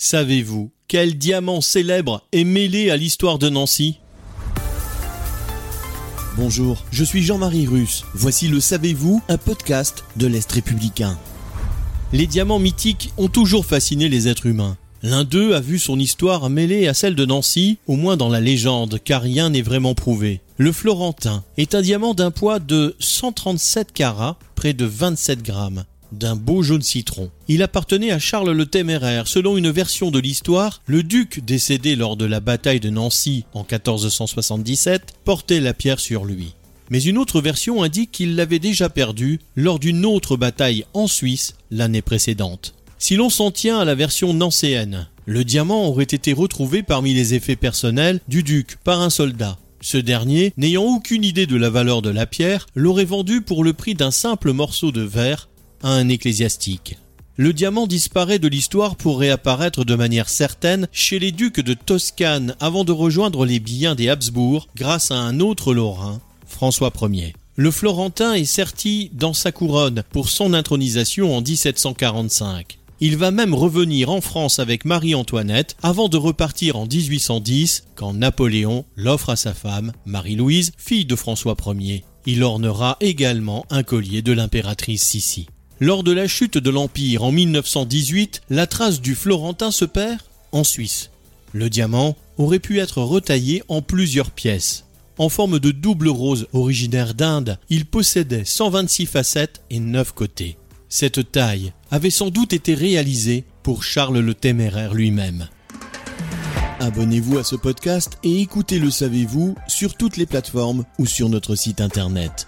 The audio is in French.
Savez-vous quel diamant célèbre est mêlé à l'histoire de Nancy? Bonjour, je suis Jean-Marie Russe. Voici le Savez-vous, un podcast de l'Est républicain. Les diamants mythiques ont toujours fasciné les êtres humains. L'un d'eux a vu son histoire mêlée à celle de Nancy, au moins dans la légende, car rien n'est vraiment prouvé. Le Florentin est un diamant d'un poids de 137 carats, près de 27 grammes d'un beau jaune citron. Il appartenait à Charles le Téméraire. Selon une version de l'histoire, le duc décédé lors de la bataille de Nancy en 1477 portait la pierre sur lui. Mais une autre version indique qu'il l'avait déjà perdu lors d'une autre bataille en Suisse l'année précédente. Si l'on s'en tient à la version nancéenne, le diamant aurait été retrouvé parmi les effets personnels du duc par un soldat. Ce dernier, n'ayant aucune idée de la valeur de la pierre, l'aurait vendu pour le prix d'un simple morceau de verre à un ecclésiastique. Le diamant disparaît de l'histoire pour réapparaître de manière certaine chez les ducs de Toscane avant de rejoindre les biens des Habsbourg grâce à un autre Lorrain, François Ier. Le Florentin est serti dans sa couronne pour son intronisation en 1745. Il va même revenir en France avec Marie-Antoinette avant de repartir en 1810 quand Napoléon l'offre à sa femme, Marie-Louise, fille de François Ier. Il ornera également un collier de l'impératrice Sissi. Lors de la chute de l'Empire en 1918, la trace du Florentin se perd en Suisse. Le diamant aurait pu être retaillé en plusieurs pièces. En forme de double rose originaire d'Inde, il possédait 126 facettes et 9 côtés. Cette taille avait sans doute été réalisée pour Charles le Téméraire lui-même. Abonnez-vous à ce podcast et écoutez Le Savez-vous sur toutes les plateformes ou sur notre site internet.